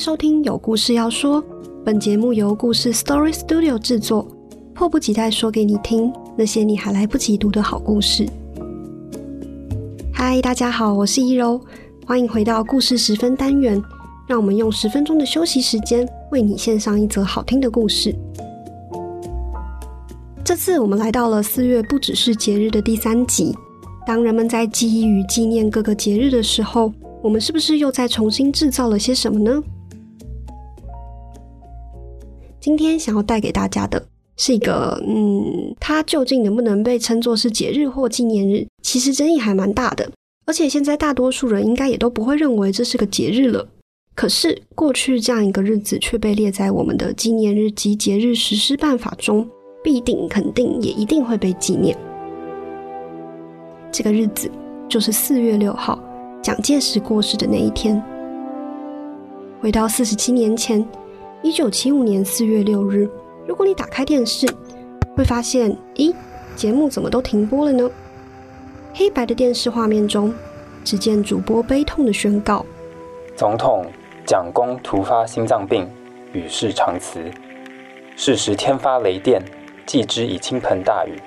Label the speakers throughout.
Speaker 1: 收听有故事要说。本节目由故事 Story Studio 制作，迫不及待说给你听那些你还来不及读的好故事。嗨，大家好，我是一柔，欢迎回到故事十分单元。让我们用十分钟的休息时间，为你献上一则好听的故事。这次我们来到了四月不只是节日的第三集。当人们在记忆与纪念各个节日的时候，我们是不是又在重新制造了些什么呢？今天想要带给大家的是一个，嗯，它究竟能不能被称作是节日或纪念日？其实争议还蛮大的，而且现在大多数人应该也都不会认为这是个节日了。可是过去这样一个日子却被列在我们的纪念日及节日实施办法中，必定、肯定也一定会被纪念。这个日子就是四月六号。蒋介石过世的那一天，回到四十七年前，一九七五年四月六日。如果你打开电视，会发现，咦，节目怎么都停播了呢？黑白的电视画面中，只见主播悲痛的宣告：
Speaker 2: 总统蒋公突发心脏病，与世长辞。是时天发雷电，继之以倾盆大雨，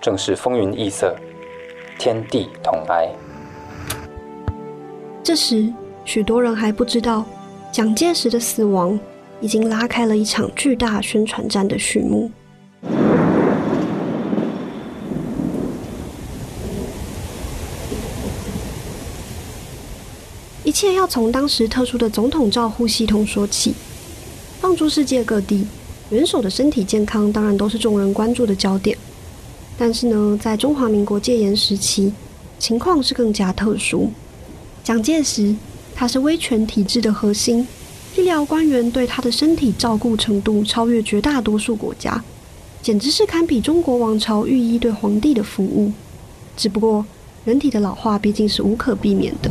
Speaker 2: 正是风云异色，天地同哀。
Speaker 1: 这时，许多人还不知道，蒋介石的死亡已经拉开了一场巨大宣传战的序幕。一切要从当时特殊的总统照护系统说起。放逐世界各地，元首的身体健康当然都是众人关注的焦点。但是呢，在中华民国戒严时期，情况是更加特殊。蒋介石，他是威权体制的核心，疗官员对他的身体照顾程度超越绝大多数国家，简直是堪比中国王朝御医对皇帝的服务。只不过，人体的老化毕竟是无可避免的。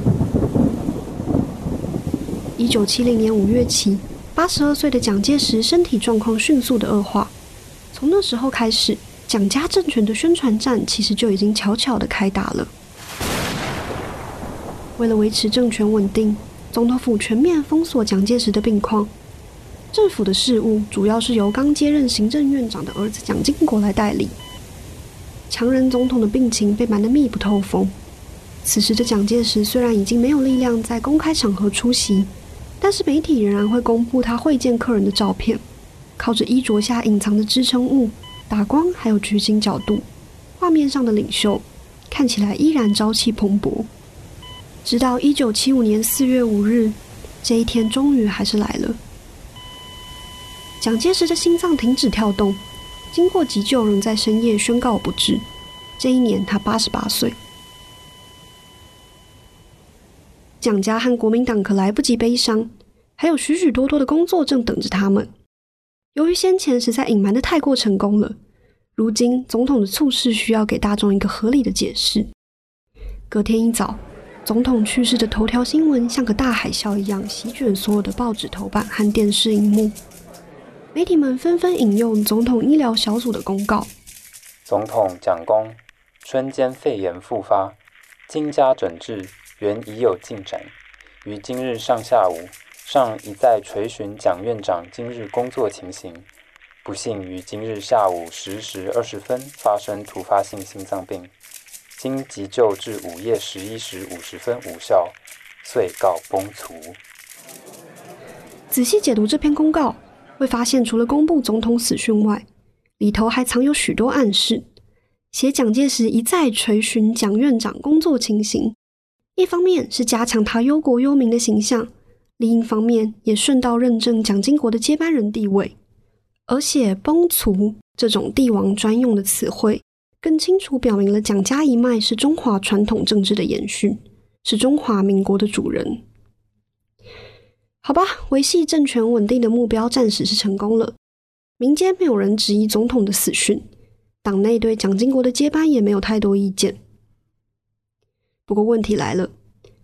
Speaker 1: 一九七零年五月起，八十二岁的蒋介石身体状况迅速的恶化。从那时候开始，蒋家政权的宣传战其实就已经悄悄的开打了。为了维持政权稳定，总统府全面封锁蒋介石的病况。政府的事务主要是由刚接任行政院长的儿子蒋经国来代理。强人总统的病情被瞒得密不透风。此时的蒋介石虽然已经没有力量在公开场合出席，但是媒体仍然会公布他会见客人的照片。靠着衣着下隐藏的支撑物、打光还有取景角度，画面上的领袖看起来依然朝气蓬勃。直到一九七五年四月五日，这一天终于还是来了。蒋介石的心脏停止跳动，经过急救，仍在深夜宣告不治。这一年他八十八岁。蒋家和国民党可来不及悲伤，还有许许多多的工作正等着他们。由于先前实在隐瞒的太过成功了，如今总统的猝逝需要给大众一个合理的解释。隔天一早。总统去世的头条新闻像个大海啸一样席卷所有的报纸头版和电视荧幕，媒体们纷纷引用总统医疗小组的公告：
Speaker 2: 总统蒋公春间肺炎复发，经加诊治，原已有进展。于今日上下午，上一再垂询蒋院长今日工作情形，不幸于今日下午十时二十分发生突发性心脏病。经急救至午夜十一时五十分无效，遂告崩殂。
Speaker 1: 仔细解读这篇公告，会发现除了公布总统死讯外，里头还藏有许多暗示。写蒋介石一再垂询蒋院长工作情形，一方面是加强他忧国忧民的形象，另一方面也顺道认证蒋经国的接班人地位。而且崩殂这种帝王专用的词汇。更清楚表明了蒋家一脉是中华传统政治的延续，是中华民国的主人。好吧，维系政权稳定的目标暂时是成功了。民间没有人质疑总统的死讯，党内对蒋经国的接班也没有太多意见。不过问题来了，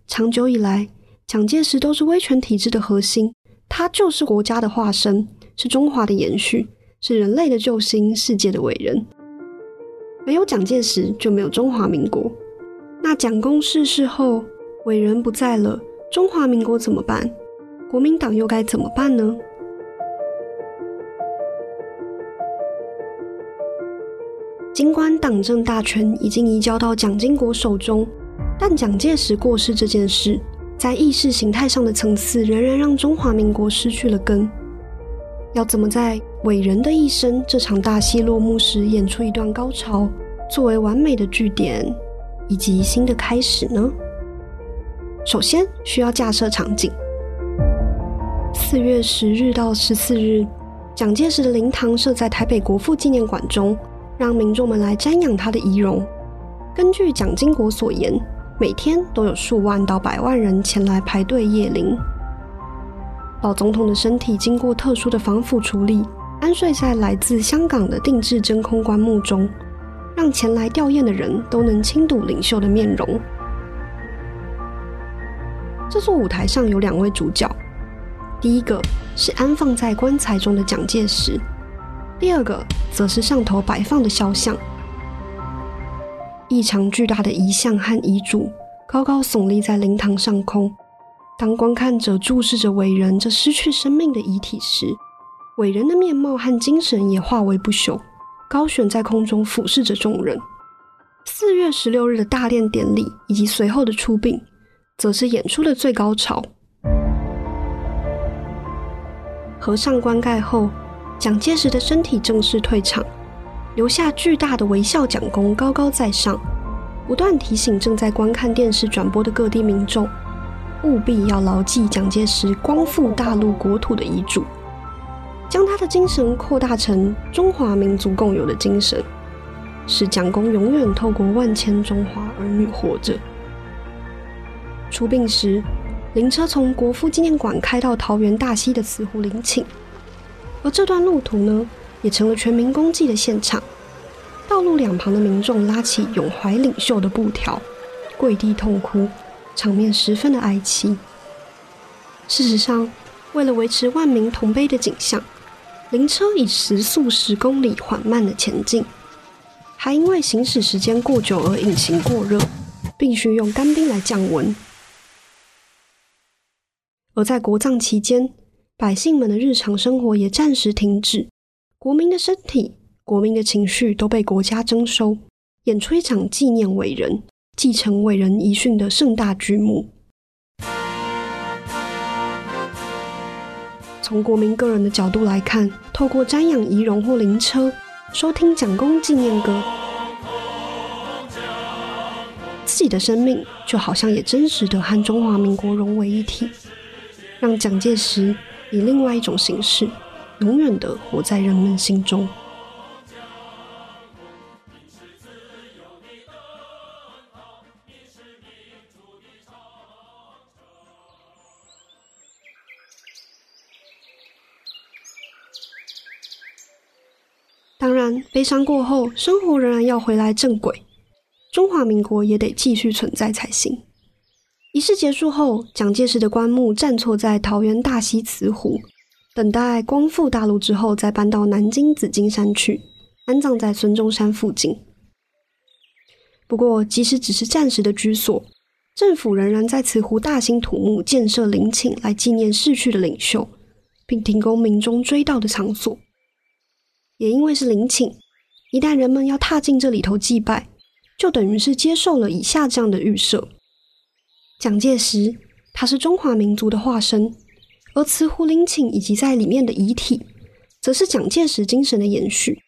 Speaker 1: 长久以来，蒋介石都是威权体制的核心，他就是国家的化身，是中华的延续，是人类的救星，世界的伟人。没有蒋介石，就没有中华民国。那蒋公逝世后，伟人不在了，中华民国怎么办？国民党又该怎么办呢？尽管党政大权已经移交到蒋经国手中，但蒋介石过世这件事，在意识形态上的层次，仍然让中华民国失去了根。要怎么在伟人的一生这场大戏落幕时演出一段高潮，作为完美的句点以及新的开始呢？首先需要架设场景。四月十日到十四日，蒋介石的灵堂设在台北国父纪念馆中。让民众们来瞻仰他的遗容。根据蒋经国所言，每天都有数万到百万人前来排队谒灵。老总统的身体经过特殊的防腐处理，安睡在来自香港的定制真空棺木中，让前来吊唁的人都能轻睹领袖的面容。这座舞台上有两位主角，第一个是安放在棺材中的蒋介石。第二个则是上头摆放的肖像，异常巨大的遗像和遗嘱高高耸立在灵堂上空。当观看者注视着伟人这失去生命的遗体时，伟人的面貌和精神也化为不朽，高悬在空中俯视着众人。四月十六日的大殓典礼以及随后的出殡，则是演出的最高潮。合上棺盖后。蒋介石的身体正式退场，留下巨大的微笑蒋公高高在上，不断提醒正在观看电视转播的各地民众，务必要牢记蒋介石光复大陆国土的遗嘱，将他的精神扩大成中华民族共有的精神，使蒋公永远透过万千中华儿女活着。出殡时，灵车从国父纪念馆开到桃园大溪的慈湖陵寝。而这段路途呢，也成了全民公祭的现场。道路两旁的民众拉起永怀领袖的布条，跪地痛哭，场面十分的哀凄。事实上，为了维持万民同悲的景象，灵车以时速十公里缓慢的前进，还因为行驶时间过久而引擎过热，必须用干冰来降温。而在国葬期间，百姓们的日常生活也暂时停止，国民的身体、国民的情绪都被国家征收，演出一场纪念伟人、继承伟人遗训的盛大剧目。从国民个人的角度来看，透过瞻仰遗容或灵车，收听蒋公纪念歌，自己的生命就好像也真实的和中华民国融为一体，让蒋介石。以另外一种形式，永远的活在人们心中。悲伤过后，生活仍然要回来正轨，中华民国也得继续存在才行。仪式结束后，蒋介石的棺木暂错在桃园大溪慈湖，等待光复大陆之后，再搬到南京紫金山去安葬在孙中山附近。不过，即使只是暂时的居所，政府仍然在慈湖大兴土木建设陵寝来纪念逝去的领袖，并提供民众追悼的场所。也因为是陵寝，一旦人们要踏进这里头祭拜，就等于是接受了以下这样的预设。蒋介石，他是中华民族的化身，而慈湖陵寝以及在里面的遗体，则是蒋介石精神的延续。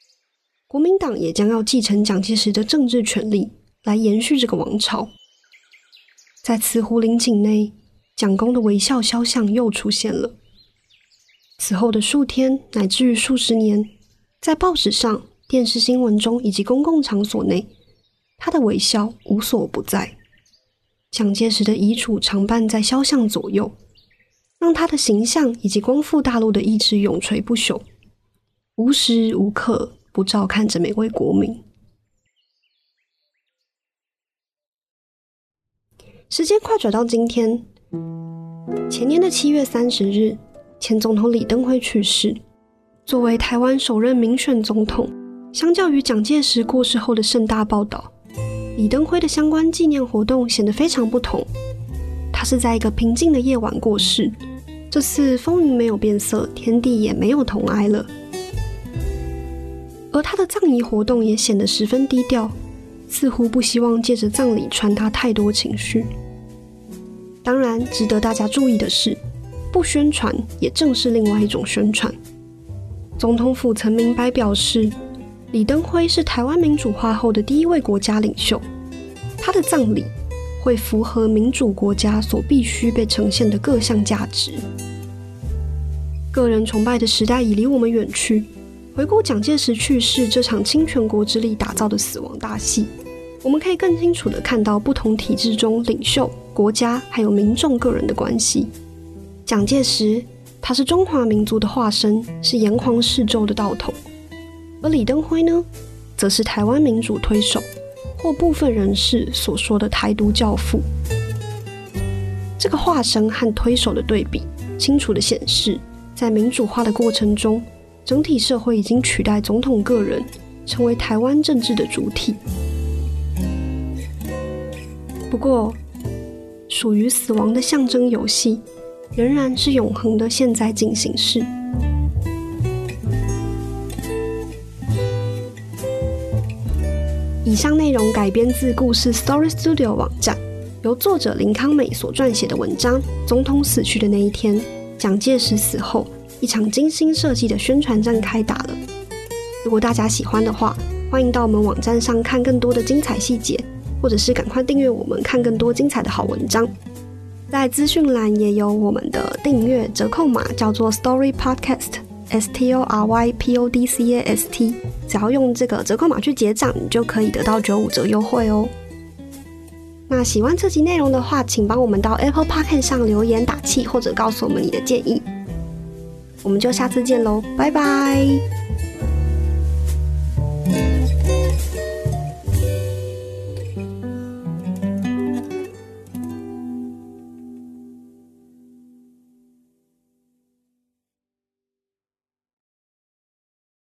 Speaker 1: 国民党也将要继承蒋介石的政治权利，来延续这个王朝。在慈湖陵寝内，蒋公的微笑肖像又出现了。此后的数天乃至于数十年，在报纸上、电视新闻中以及公共场所内，他的微笑无所不在。蒋介石的遗嘱常伴在肖像左右，让他的形象以及光复大陆的意志永垂不朽，无时无刻不照看着每位国民。时间快转到今天，前年的七月三十日，前总统李登辉去世。作为台湾首任民选总统，相较于蒋介石过世后的盛大报道。李登辉的相关纪念活动显得非常不同。他是在一个平静的夜晚过世，这次风云没有变色，天地也没有同哀了。而他的葬仪活动也显得十分低调，似乎不希望借着葬礼传达太多情绪。当然，值得大家注意的是，不宣传也正是另外一种宣传。总统府曾明白表示，李登辉是台湾民主化后的第一位国家领袖，他的葬礼会符合民主国家所必须被呈现的各项价值。个人崇拜的时代已离我们远去。回顾蒋介石去世这场倾全国之力打造的死亡大戏，我们可以更清楚地看到不同体制中领袖、国家还有民众个人的关系。蒋介石，他是中华民族的化身，是炎黄世胄的道统；而李登辉呢，则是台湾民主推手，或部分人士所说的台独教父。这个化身和推手的对比，清楚地显示，在民主化的过程中。整体社会已经取代总统个人，成为台湾政治的主体。不过，属于死亡的象征游戏，仍然是永恒的现在进行式。以上内容改编自故事 Story Studio 网站，由作者林康美所撰写的文章《总统死去的那一天：蒋介石死后》。一场精心设计的宣传战开打了。如果大家喜欢的话，欢迎到我们网站上看更多的精彩细节，或者是赶快订阅我们看更多精彩的好文章。在资讯栏也有我们的订阅折扣码，叫做 Story Podcast S T O R Y P O D C A S T，。只要用这个折扣码去结账，你就可以得到九五折优惠哦。那喜欢这集内容的话，请帮我们到 Apple Podcast 上留言打气，或者告诉我们你的建议。我们就下次见喽，拜拜。